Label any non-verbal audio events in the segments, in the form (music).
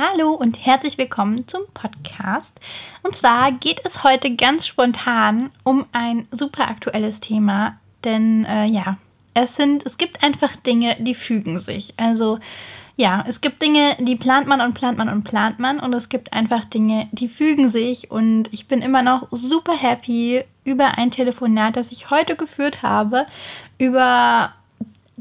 Hallo und herzlich willkommen zum Podcast. Und zwar geht es heute ganz spontan um ein super aktuelles Thema, denn äh, ja, es sind, es gibt einfach Dinge, die fügen sich. Also ja, es gibt Dinge, die plant man und plant man und plant man und es gibt einfach Dinge, die fügen sich und ich bin immer noch super happy über ein Telefonat, das ich heute geführt habe, über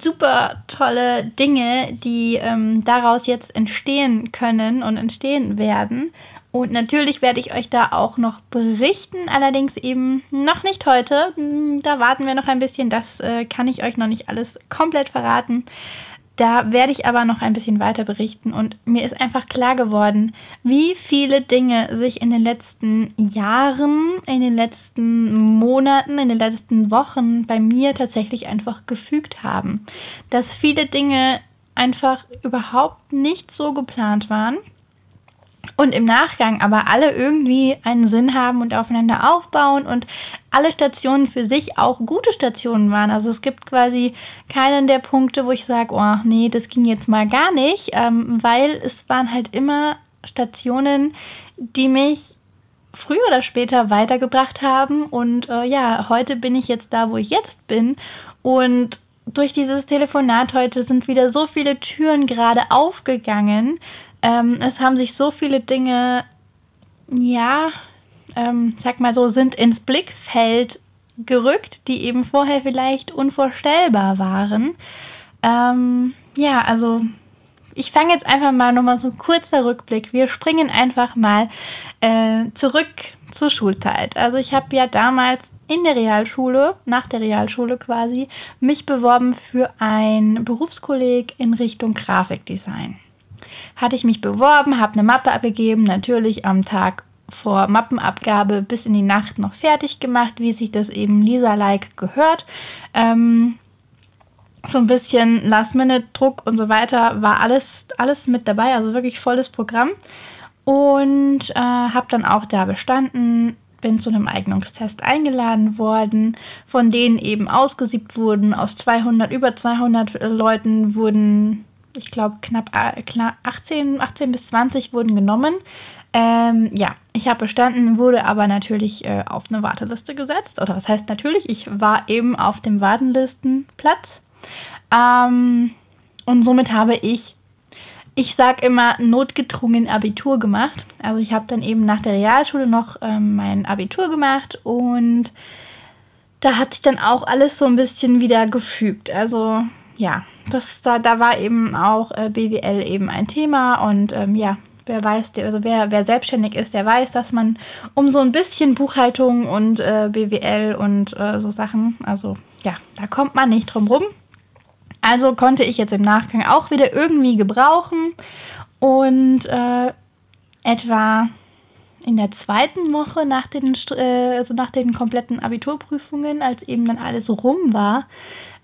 super tolle Dinge, die ähm, daraus jetzt entstehen können und entstehen werden. Und natürlich werde ich euch da auch noch berichten, allerdings eben noch nicht heute. Hm, da warten wir noch ein bisschen, das äh, kann ich euch noch nicht alles komplett verraten. Da werde ich aber noch ein bisschen weiter berichten und mir ist einfach klar geworden, wie viele Dinge sich in den letzten Jahren, in den letzten Monaten, in den letzten Wochen bei mir tatsächlich einfach gefügt haben. Dass viele Dinge einfach überhaupt nicht so geplant waren und im Nachgang aber alle irgendwie einen Sinn haben und aufeinander aufbauen und alle Stationen für sich auch gute Stationen waren. Also es gibt quasi keinen der Punkte, wo ich sage, oh nee, das ging jetzt mal gar nicht, ähm, weil es waren halt immer Stationen, die mich früher oder später weitergebracht haben. Und äh, ja, heute bin ich jetzt da, wo ich jetzt bin. Und durch dieses Telefonat heute sind wieder so viele Türen gerade aufgegangen, ähm, es haben sich so viele Dinge, ja, ähm, sag mal so, sind ins Blickfeld gerückt, die eben vorher vielleicht unvorstellbar waren. Ähm, ja, also ich fange jetzt einfach mal nochmal so ein kurzer Rückblick. Wir springen einfach mal äh, zurück zur Schulzeit. Also ich habe ja damals in der Realschule, nach der Realschule quasi, mich beworben für ein Berufskolleg in Richtung Grafikdesign hatte ich mich beworben, habe eine Mappe abgegeben, natürlich am Tag vor Mappenabgabe bis in die Nacht noch fertig gemacht, wie sich das eben Lisa-like gehört. Ähm, so ein bisschen Last-Minute-Druck und so weiter war alles, alles mit dabei, also wirklich volles Programm. Und äh, habe dann auch da bestanden, bin zu einem Eignungstest eingeladen worden, von denen eben ausgesiebt wurden. Aus 200, über 200 Leuten wurden ich glaube knapp 18, 18 bis 20 wurden genommen. Ähm, ja, ich habe bestanden, wurde aber natürlich äh, auf eine Warteliste gesetzt. Oder was heißt natürlich? Ich war eben auf dem Wartenlistenplatz. Ähm, und somit habe ich, ich sage immer, notgedrungen Abitur gemacht. Also ich habe dann eben nach der Realschule noch ähm, mein Abitur gemacht und da hat sich dann auch alles so ein bisschen wieder gefügt. Also ja, das, da, da war eben auch äh, BWL eben ein Thema und ähm, ja, wer weiß, also wer, wer selbstständig ist, der weiß, dass man um so ein bisschen Buchhaltung und äh, BWL und äh, so Sachen, also ja, da kommt man nicht drum rum. Also konnte ich jetzt im Nachgang auch wieder irgendwie gebrauchen und äh, etwa in der zweiten Woche nach den, äh, also nach den kompletten Abiturprüfungen, als eben dann alles rum war,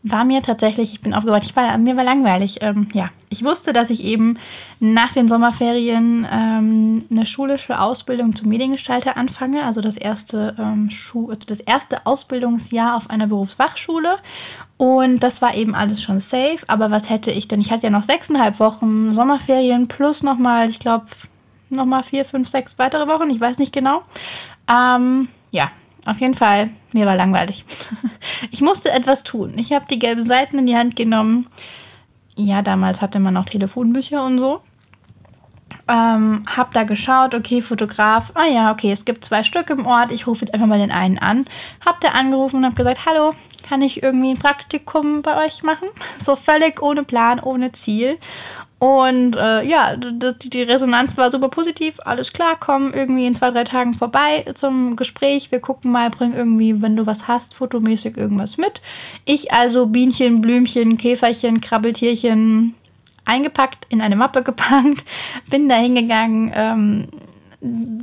war mir tatsächlich, ich bin aufgewacht, ich war, mir war langweilig. Ähm, ja, ich wusste, dass ich eben nach den Sommerferien ähm, eine schulische Ausbildung zum Mediengestalter anfange, also das erste, ähm, Schu das erste Ausbildungsjahr auf einer Berufsfachschule. Und das war eben alles schon safe. Aber was hätte ich denn? Ich hatte ja noch sechseinhalb Wochen Sommerferien plus nochmal, ich glaube, nochmal vier, fünf, sechs weitere Wochen, ich weiß nicht genau. Ähm, ja, auf jeden Fall, mir war langweilig. Ich musste etwas tun. Ich habe die gelben Seiten in die Hand genommen. Ja, damals hatte man noch Telefonbücher und so. Ähm, hab da geschaut, okay, Fotograf, ah ja, okay, es gibt zwei Stück im Ort, ich rufe jetzt einfach mal den einen an. Hab da angerufen und hab gesagt, hallo, kann ich irgendwie ein Praktikum bei euch machen? (laughs) So völlig ohne Plan, ohne Ziel. Und äh, ja, die Resonanz war super positiv. Alles klar, komm irgendwie in zwei, drei Tagen vorbei zum Gespräch. Wir gucken mal, bring irgendwie, wenn du was hast, fotomäßig irgendwas mit. Ich also Bienchen, Blümchen, Käferchen, Krabbeltierchen eingepackt, in eine Mappe gepackt, (laughs) bin da hingegangen, ähm,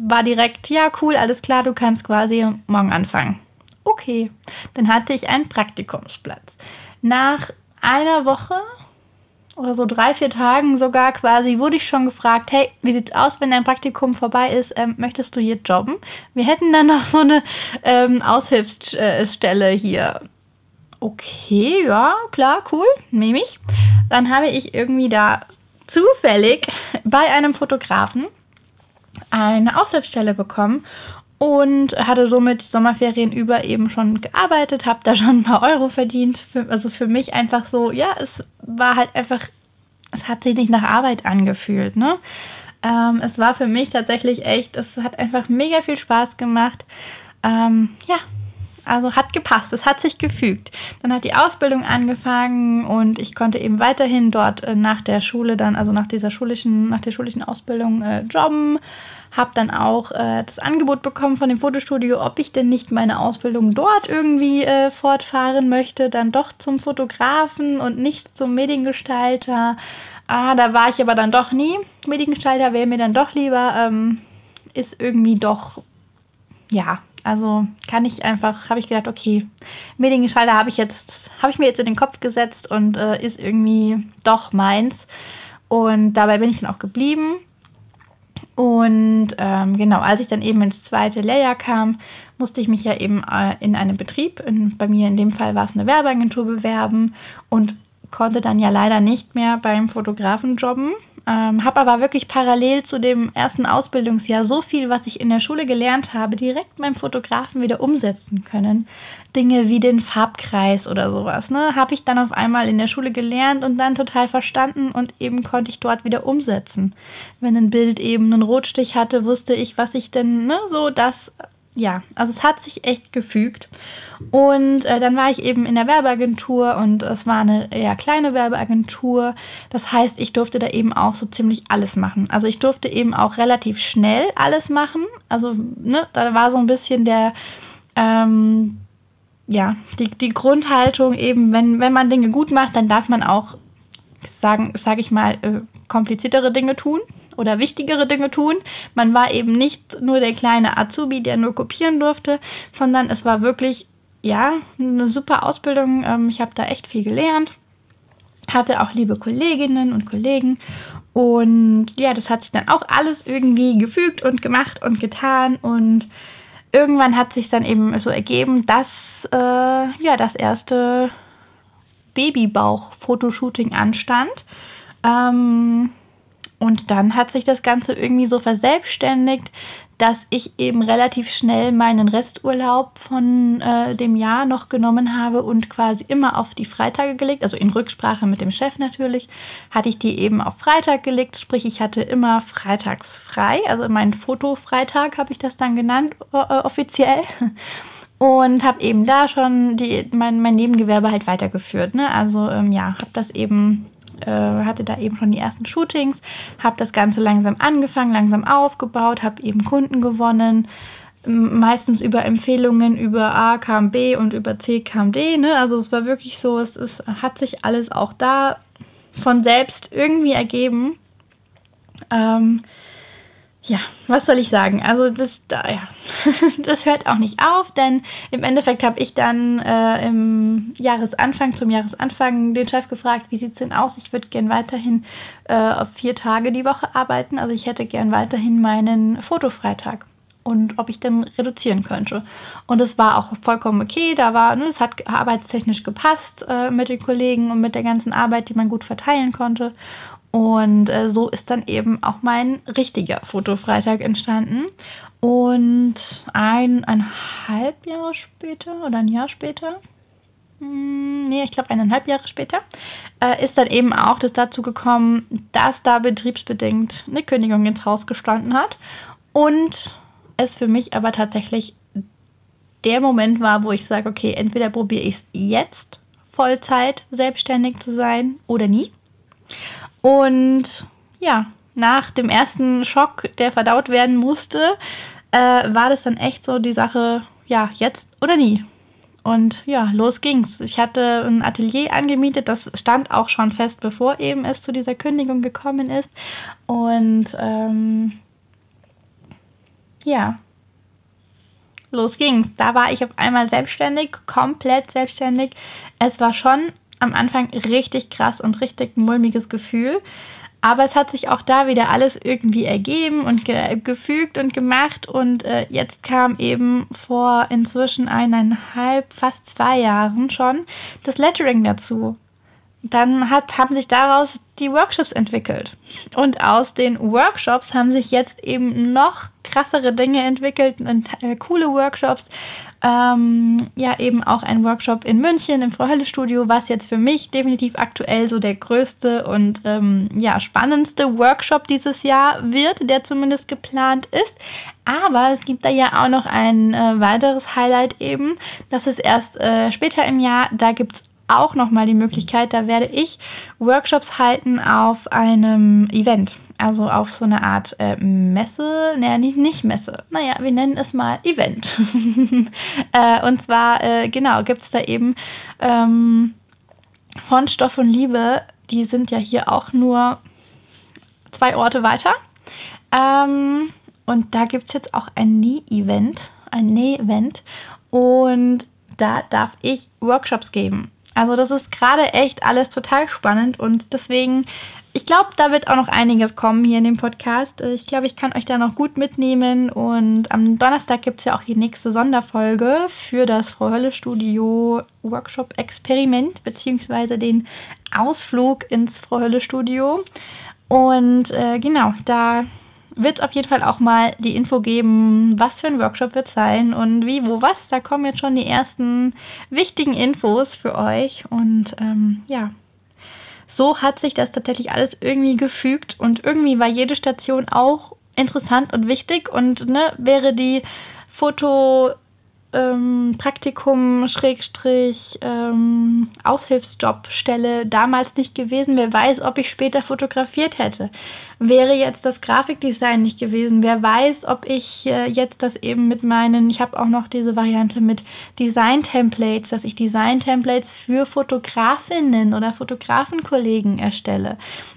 war direkt, ja cool, alles klar, du kannst quasi morgen anfangen. Okay, dann hatte ich einen Praktikumsplatz. Nach einer Woche oder so drei, vier Tagen sogar quasi wurde ich schon gefragt, hey, wie sieht's aus, wenn dein Praktikum vorbei ist, ähm, möchtest du hier jobben? Wir hätten dann noch so eine ähm, Aushilfsstelle hier. Okay, ja, klar, cool, nehme ich. Dann habe ich irgendwie da zufällig bei einem Fotografen eine Aushilfsstelle bekommen und hatte somit Sommerferien über eben schon gearbeitet, habe da schon ein paar Euro verdient. Für, also für mich einfach so, ja, es war halt einfach, es hat sich nicht nach Arbeit angefühlt, ne? Ähm, es war für mich tatsächlich echt, es hat einfach mega viel Spaß gemacht. Ähm, ja, also hat gepasst, es hat sich gefügt. Dann hat die Ausbildung angefangen und ich konnte eben weiterhin dort äh, nach der Schule dann, also nach dieser schulischen, nach der schulischen Ausbildung äh, jobben habe dann auch äh, das Angebot bekommen von dem Fotostudio, ob ich denn nicht meine Ausbildung dort irgendwie äh, fortfahren möchte, dann doch zum Fotografen und nicht zum Mediengestalter. Ah, da war ich aber dann doch nie. Mediengestalter wäre mir dann doch lieber. Ähm, ist irgendwie doch, ja, also kann ich einfach, habe ich gedacht, okay, Mediengestalter habe ich jetzt, habe ich mir jetzt in den Kopf gesetzt und äh, ist irgendwie doch meins. Und dabei bin ich dann auch geblieben. Und ähm, genau, als ich dann eben ins zweite Lehrjahr kam, musste ich mich ja eben äh, in einem Betrieb, in, bei mir in dem Fall war es eine Werbeagentur, bewerben und konnte dann ja leider nicht mehr beim Fotografen jobben. Ähm, habe aber wirklich parallel zu dem ersten Ausbildungsjahr so viel, was ich in der Schule gelernt habe, direkt beim Fotografen wieder umsetzen können. Dinge wie den Farbkreis oder sowas, ne, habe ich dann auf einmal in der Schule gelernt und dann total verstanden und eben konnte ich dort wieder umsetzen. Wenn ein Bild eben einen Rotstich hatte, wusste ich, was ich denn, ne, so das, ja, also es hat sich echt gefügt. Und äh, dann war ich eben in der Werbeagentur und es war eine eher kleine Werbeagentur. Das heißt, ich durfte da eben auch so ziemlich alles machen. Also ich durfte eben auch relativ schnell alles machen. Also ne, da war so ein bisschen der, ähm, ja, die, die Grundhaltung eben, wenn, wenn man Dinge gut macht, dann darf man auch, sagen, sage ich mal, äh, kompliziertere Dinge tun oder wichtigere Dinge tun. Man war eben nicht nur der kleine Azubi, der nur kopieren durfte, sondern es war wirklich ja, eine super Ausbildung. Ähm, ich habe da echt viel gelernt. Hatte auch liebe Kolleginnen und Kollegen. Und ja, das hat sich dann auch alles irgendwie gefügt und gemacht und getan. Und irgendwann hat sich dann eben so ergeben, dass äh, ja das erste Babybauch-Fotoshooting anstand. Ähm, und dann hat sich das Ganze irgendwie so verselbstständigt, dass ich eben relativ schnell meinen Resturlaub von äh, dem Jahr noch genommen habe und quasi immer auf die Freitage gelegt, also in Rücksprache mit dem Chef natürlich, hatte ich die eben auf Freitag gelegt, sprich ich hatte immer freitags frei, also meinen Fotofreitag habe ich das dann genannt äh, offiziell und habe eben da schon die, mein, mein Nebengewerbe halt weitergeführt. Ne? Also ähm, ja, habe das eben äh, hatte da eben schon die ersten Shootings, habe das Ganze langsam angefangen, langsam aufgebaut, habe eben Kunden gewonnen, meistens über Empfehlungen über A kam B und über C kam D. Ne? Also es war wirklich so, es, es hat sich alles auch da von selbst irgendwie ergeben. Ähm, ja, was soll ich sagen? Also das, da, ja, (laughs) das hört auch nicht auf, denn im Endeffekt habe ich dann äh, im Jahresanfang, zum Jahresanfang den Chef gefragt, wie sieht es denn aus? Ich würde gern weiterhin äh, auf vier Tage die Woche arbeiten. Also ich hätte gern weiterhin meinen Fotofreitag und ob ich dann reduzieren könnte. Und es war auch vollkommen okay. Da war, ne, es hat arbeitstechnisch gepasst äh, mit den Kollegen und mit der ganzen Arbeit, die man gut verteilen konnte. Und äh, so ist dann eben auch mein richtiger Fotofreitag entstanden. Und eineinhalb Jahre später oder ein Jahr später, hm, nee, ich glaube eineinhalb Jahre später, äh, ist dann eben auch das dazu gekommen, dass da betriebsbedingt eine Kündigung ins Haus gestanden hat. Und es für mich aber tatsächlich der Moment war, wo ich sage, okay, entweder probiere ich es jetzt Vollzeit selbstständig zu sein oder nie. Und ja, nach dem ersten Schock, der verdaut werden musste, äh, war das dann echt so die Sache, ja, jetzt oder nie. Und ja, los ging's. Ich hatte ein Atelier angemietet, das stand auch schon fest, bevor eben es zu dieser Kündigung gekommen ist. Und ähm, ja, los ging's. Da war ich auf einmal selbstständig, komplett selbstständig. Es war schon am Anfang richtig krass und richtig mulmiges Gefühl. Aber es hat sich auch da wieder alles irgendwie ergeben und ge gefügt und gemacht. Und äh, jetzt kam eben vor inzwischen eineinhalb, fast zwei Jahren schon das Lettering dazu. Dann hat, haben sich daraus die Workshops entwickelt. Und aus den Workshops haben sich jetzt eben noch krassere Dinge entwickelt und äh, coole Workshops, ähm, ja, eben auch ein Workshop in München im Frau Hölle Studio, was jetzt für mich definitiv aktuell so der größte und ähm, ja, spannendste Workshop dieses Jahr wird, der zumindest geplant ist. Aber es gibt da ja auch noch ein äh, weiteres Highlight eben. Das ist erst äh, später im Jahr. Da gibt es auch nochmal die Möglichkeit, da werde ich Workshops halten auf einem Event. Also auf so eine Art äh, Messe, naja, nicht, nicht Messe, naja, wir nennen es mal Event. (laughs) äh, und zwar, äh, genau, gibt es da eben ähm, von Stoff und Liebe, die sind ja hier auch nur zwei Orte weiter. Ähm, und da gibt es jetzt auch ein Näh-Event, ein Näh-Event. Und da darf ich Workshops geben. Also das ist gerade echt alles total spannend und deswegen ich glaube, da wird auch noch einiges kommen hier in dem Podcast. Ich glaube, ich kann euch da noch gut mitnehmen. Und am Donnerstag gibt es ja auch die nächste Sonderfolge für das Frau Hölle Studio Workshop Experiment, beziehungsweise den Ausflug ins Frau Hölle Studio. Und äh, genau, da wird es auf jeden Fall auch mal die Info geben, was für ein Workshop wird sein und wie, wo, was. Da kommen jetzt schon die ersten wichtigen Infos für euch. Und ähm, ja, so hat sich das tatsächlich alles irgendwie gefügt und irgendwie war jede Station auch interessant und wichtig und ne, wäre die Foto ähm, Praktikum Schrägstrich ähm, Aushilfsjobstelle damals nicht gewesen. Wer weiß, ob ich später fotografiert hätte. Wäre jetzt das Grafikdesign nicht gewesen. Wer weiß, ob ich äh, jetzt das eben mit meinen, ich habe auch noch diese Variante mit Design-Templates, dass ich Design-Templates für Fotografinnen oder Fotografenkollegen erstelle.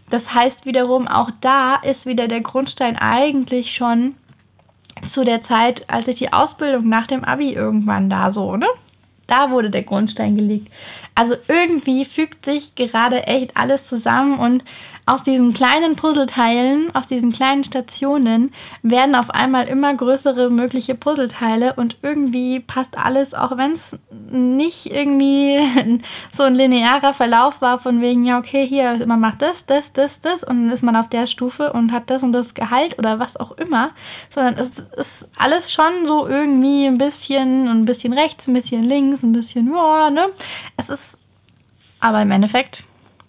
Das heißt wiederum, auch da ist wieder der Grundstein eigentlich schon zu der Zeit, als ich die Ausbildung nach dem Abi irgendwann da so, ne? Da wurde der Grundstein gelegt. Also irgendwie fügt sich gerade echt alles zusammen und aus diesen kleinen Puzzleteilen, aus diesen kleinen Stationen werden auf einmal immer größere mögliche Puzzleteile und irgendwie passt alles, auch wenn es nicht irgendwie (laughs) so ein linearer Verlauf war von wegen, ja, okay, hier, man macht das, das, das, das und dann ist man auf der Stufe und hat das und das Gehalt oder was auch immer, sondern es ist alles schon so irgendwie ein bisschen, ein bisschen rechts, ein bisschen links, ein bisschen, ja, ne? Es ist aber im Endeffekt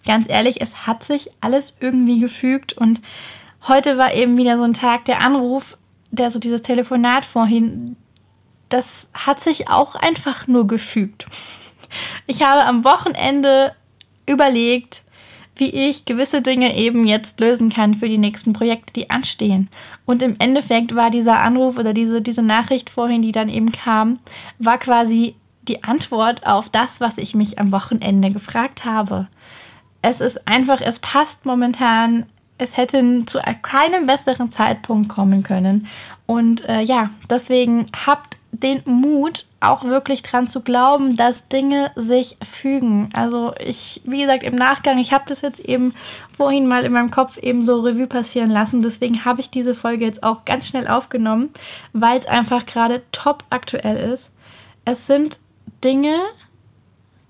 ganz ehrlich, es hat sich alles irgendwie gefügt und heute war eben wieder so ein Tag, der Anruf, der so dieses Telefonat vorhin, das hat sich auch einfach nur gefügt. Ich habe am Wochenende überlegt, wie ich gewisse Dinge eben jetzt lösen kann für die nächsten Projekte, die anstehen. Und im Endeffekt war dieser Anruf oder diese, diese Nachricht vorhin, die dann eben kam, war quasi die Antwort auf das, was ich mich am Wochenende gefragt habe es ist einfach, es passt momentan. Es hätte zu keinem besseren Zeitpunkt kommen können. Und äh, ja, deswegen habt den Mut, auch wirklich dran zu glauben, dass Dinge sich fügen. Also ich, wie gesagt, im Nachgang, ich habe das jetzt eben vorhin mal in meinem Kopf eben so Revue passieren lassen. Deswegen habe ich diese Folge jetzt auch ganz schnell aufgenommen, weil es einfach gerade top aktuell ist. Es sind Dinge,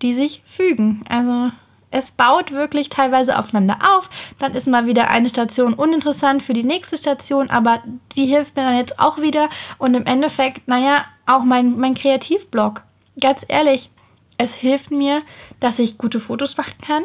die sich fügen. Also es baut wirklich teilweise aufeinander auf. Dann ist mal wieder eine Station uninteressant für die nächste Station, aber die hilft mir dann jetzt auch wieder. Und im Endeffekt, naja, auch mein, mein Kreativblog. Ganz ehrlich, es hilft mir, dass ich gute Fotos machen kann.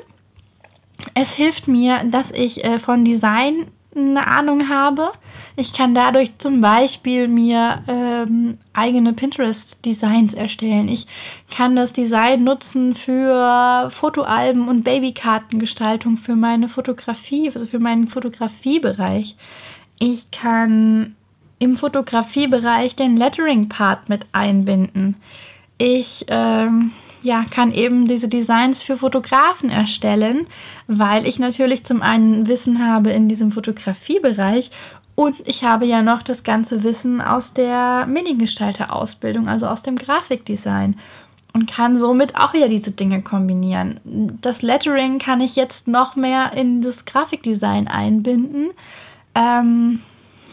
Es hilft mir, dass ich äh, von Design eine Ahnung habe. Ich kann dadurch zum Beispiel mir ähm, eigene Pinterest-Designs erstellen. Ich kann das Design nutzen für Fotoalben und Babykartengestaltung für meine Fotografie, also für meinen Fotografiebereich. Ich kann im Fotografiebereich den Lettering-Part mit einbinden. Ich ähm, ja, kann eben diese Designs für Fotografen erstellen, weil ich natürlich zum einen Wissen habe in diesem Fotografiebereich Und ich habe ja noch das ganze Wissen aus der Mediengestalter-Ausbildung, also aus dem Grafikdesign. Und kann somit auch wieder diese Dinge kombinieren. Das Lettering kann ich jetzt noch mehr in das Grafikdesign einbinden. Ähm,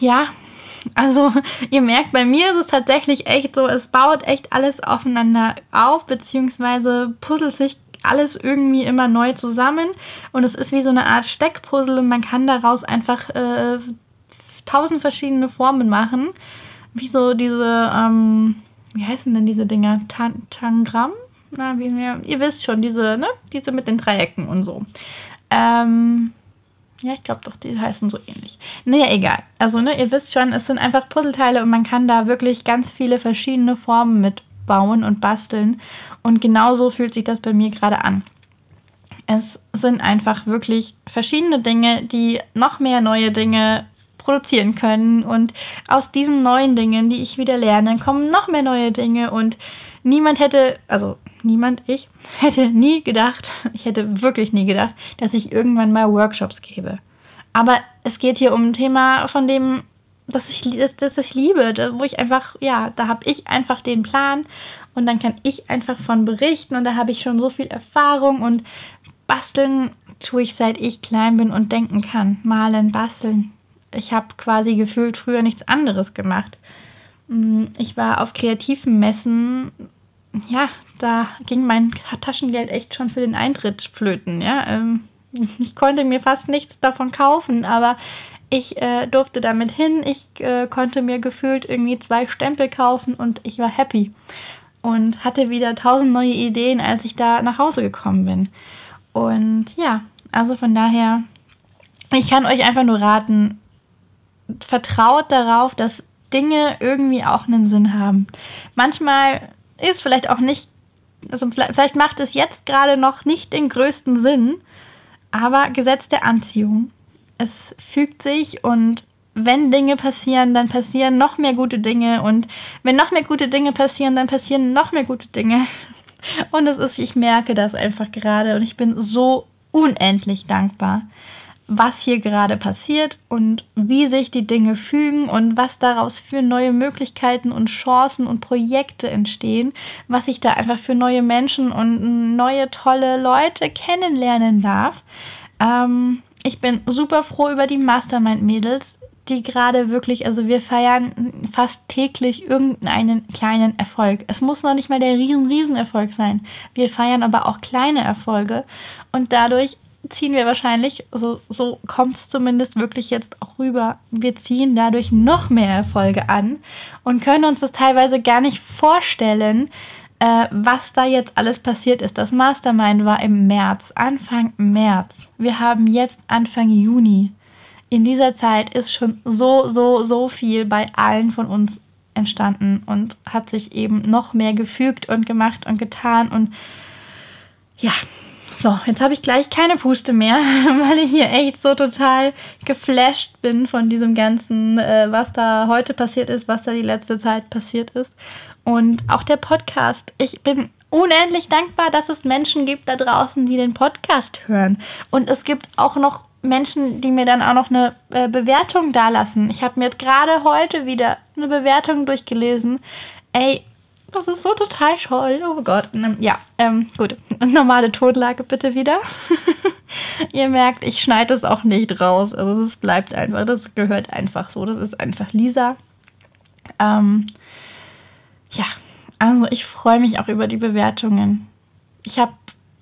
ja, also (laughs) ihr merkt, bei mir ist es tatsächlich echt so, es baut echt alles aufeinander auf, beziehungsweise puzzelt sich alles irgendwie immer neu zusammen. Und es ist wie so eine Art Steckpuzzle und man kann daraus einfach äh, tausend verschiedene Formen machen. Wie so diese, ähm, wie heißen denn diese Dinger? Tan Tangramm? Na, wie, ja, ihr wisst schon, diese, ne? Diese mit den Dreiecken und so. Ähm, ja, ich glaube doch, die heißen so ähnlich. Naja, egal. Also, ne, ihr wisst schon, es sind einfach Puzzleteile und man kann da wirklich ganz viele verschiedene Formen mitbauen und basteln. Und genauso fühlt sich das bei mir gerade an. Es sind einfach wirklich verschiedene Dinge, die noch mehr neue Dinge produzieren können. Und aus diesen neuen Dingen, die ich wieder lerne, kommen noch mehr neue Dinge. Und niemand hätte, also niemand, ich, (laughs) hätte nie gedacht, (laughs) ich hätte wirklich nie gedacht, dass ich irgendwann mal Workshops gebe. Aber es geht hier um ein Thema, von dem, das ich, das, das ich liebe, wo ich einfach, ja, da habe ich einfach den Plan und dann kann ich einfach von berichten und da habe ich schon so viel Erfahrung und basteln tue ich seit ich klein bin und denken kann. Malen, basteln, ich habe quasi gefühlt früher nichts anderes gemacht. Mm, ich war auf kreativen Messen, ja, da ging mein Taschengeld echt schon für den Eintritt flöten, ja. Ähm, ich konnte mir fast nichts davon kaufen, aber ich äh, durfte damit hin. Ich äh, konnte mir gefühlt irgendwie zwei Stempel kaufen und ich war happy. Und hatte wieder tausend neue Ideen, als ich da nach Hause gekommen bin. Und ja, also von daher, ich kann euch einfach nur raten, vertraut darauf, dass Dinge irgendwie auch einen Sinn haben. Manchmal ist vielleicht auch nicht, also vielleicht macht es jetzt gerade noch nicht den größten Sinn, aber Gesetz der Anziehung. Es fügt sich und wenn Dinge passieren, dann passieren noch mehr gute Dinge und wenn noch mehr gute Dinge passieren, dann passieren noch mehr gute Dinge. (laughs) Und es ist, ich merke das einfach gerade und ich bin so unendlich dankbar was hier gerade passiert und wie sich die Dinge fügen und was daraus für neue Möglichkeiten und Chancen und Projekte entstehen, was ich da einfach für neue Menschen und neue tolle Leute kennenlernen darf. Ähm, ich bin super froh über die Mastermind-Mädels, die gerade wirklich, also wir feiern fast täglich irgendeinen kleinen Erfolg. Es muss noch nicht mal der riesen, riesen Erfolg sein. Wir feiern aber auch kleine Erfolge und dadurch ziehen wir wahrscheinlich, so, so kommt es zumindest wirklich jetzt auch rüber, wir ziehen dadurch noch mehr Erfolge an und können uns das teilweise gar nicht vorstellen, äh, was da jetzt alles passiert ist. Das Mastermind war im März, Anfang März. Wir haben jetzt Anfang Juni. In dieser Zeit ist schon so, so, so viel bei allen von uns entstanden und hat sich eben noch mehr gefügt und gemacht und getan und ja, so, jetzt habe ich gleich keine Puste mehr, (laughs) weil ich hier echt so total geflasht bin von diesem ganzen, äh, was da heute passiert ist, was da die letzte Zeit passiert ist. Und auch der Podcast. Ich bin unendlich dankbar, dass es Menschen gibt da draußen, die den Podcast hören. Und es gibt auch noch Menschen, die mir dann auch noch eine äh, Bewertung dalassen. Ich habe mir gerade heute wieder eine Bewertung durchgelesen. Ey, das ist so total toll. Oh Gott. Ja, ähm, gut. (laughs) Normale Tonlage bitte wieder. (laughs) Ihr merkt, ich schneide es auch nicht raus. Also es bleibt einfach. Das gehört einfach so. Das ist einfach Lisa. Ähm, ja, also ich freue mich auch über die Bewertungen. Ich habe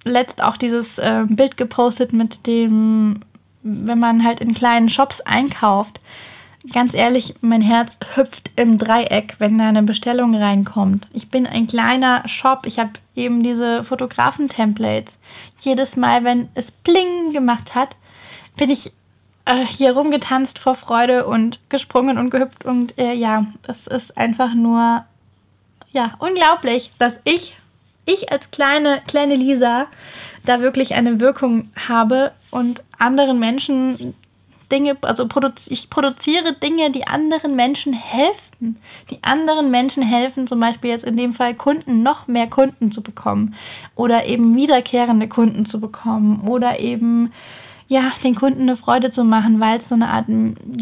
letzt auch dieses äh, Bild gepostet mit dem, wenn man halt in kleinen Shops einkauft ganz ehrlich, mein Herz hüpft im Dreieck, wenn da eine Bestellung reinkommt. Ich bin ein kleiner Shop. Ich habe eben diese Fotografen-Templates. Jedes Mal, wenn es Bling gemacht hat, bin ich äh, hier rumgetanzt vor Freude und gesprungen und gehüpft. Und äh, ja, das ist einfach nur ja, unglaublich, dass ich, ich als kleine, kleine Lisa, da wirklich eine Wirkung habe und anderen Menschen Dinge, also produzi ich produziere Dinge, die anderen Menschen helfen. Die anderen Menschen helfen, zum Beispiel jetzt in dem Fall Kunden, noch mehr Kunden zu bekommen oder eben wiederkehrende Kunden zu bekommen oder eben ja, den Kunden eine Freude zu machen, weil es so eine Art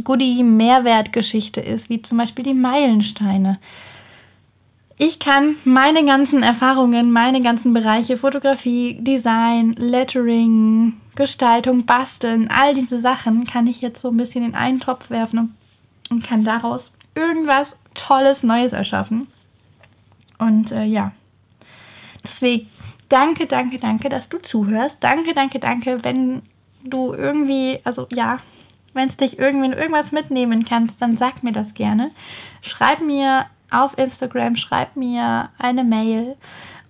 Goodie-Mehrwertgeschichte ist, wie zum Beispiel die Meilensteine. Ich kann meine ganzen Erfahrungen, meine ganzen Bereiche Fotografie, Design, Lettering, Gestaltung, Basteln, all diese Sachen kann ich jetzt so ein bisschen in einen Topf werfen und kann daraus irgendwas Tolles Neues erschaffen. Und äh, ja, deswegen danke, danke, danke, dass du zuhörst. Danke, danke, danke, wenn du irgendwie, also ja, wenn es dich irgendwie in irgendwas mitnehmen kannst, dann sag mir das gerne. Schreib mir auf Instagram, schreib mir eine Mail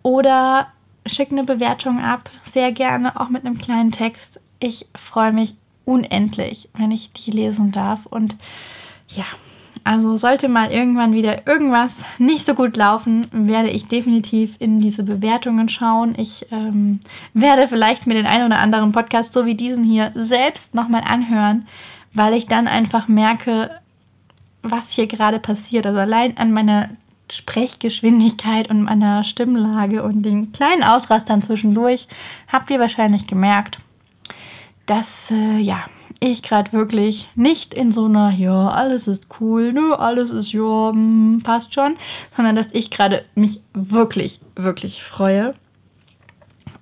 oder schick eine Bewertung ab. Sehr gerne auch mit einem kleinen Text. Ich freue mich unendlich, wenn ich die lesen darf. Und ja, also sollte mal irgendwann wieder irgendwas nicht so gut laufen, werde ich definitiv in diese Bewertungen schauen. Ich ähm, werde vielleicht mir den einen oder anderen Podcast, so wie diesen hier, selbst nochmal anhören, weil ich dann einfach merke, was hier gerade passiert. Also allein an meiner Sprechgeschwindigkeit und meiner Stimmlage und den kleinen Ausrastern zwischendurch habt ihr wahrscheinlich gemerkt, dass äh, ja, ich gerade wirklich nicht in so einer, ja, alles ist cool, nö, alles ist, ja, hm, passt schon, sondern dass ich gerade mich wirklich, wirklich freue.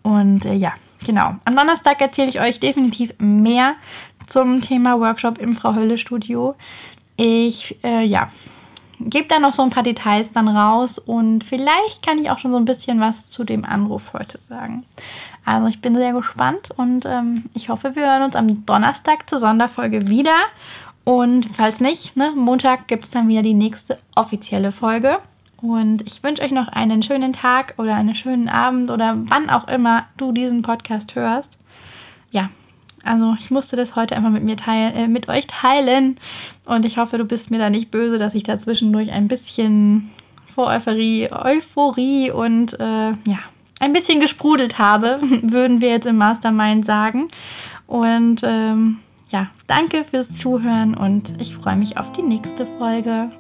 Und äh, ja, genau. Am Donnerstag erzähle ich euch definitiv mehr zum Thema Workshop im Frau Hölle Studio. Ich, äh, ja, gebe da noch so ein paar Details dann raus und vielleicht kann ich auch schon so ein bisschen was zu dem Anruf heute sagen. Also ich bin sehr gespannt und ähm, ich hoffe, wir hören uns am Donnerstag zur Sonderfolge wieder. Und falls nicht, ne, Montag gibt es dann wieder die nächste offizielle Folge. Und ich wünsche euch noch einen schönen Tag oder einen schönen Abend oder wann auch immer du diesen Podcast hörst. Ja, also ich musste das heute einfach mit mir teilen, äh, mit euch teilen. Und ich hoffe, du bist mir da nicht böse, dass ich da zwischendurch ein bisschen vor Euphorie, Euphorie und äh, ja, ein bisschen gesprudelt habe, (laughs) würden wir jetzt im Mastermind sagen. Und ähm, ja, danke fürs Zuhören und ich freue mich auf die nächste Folge.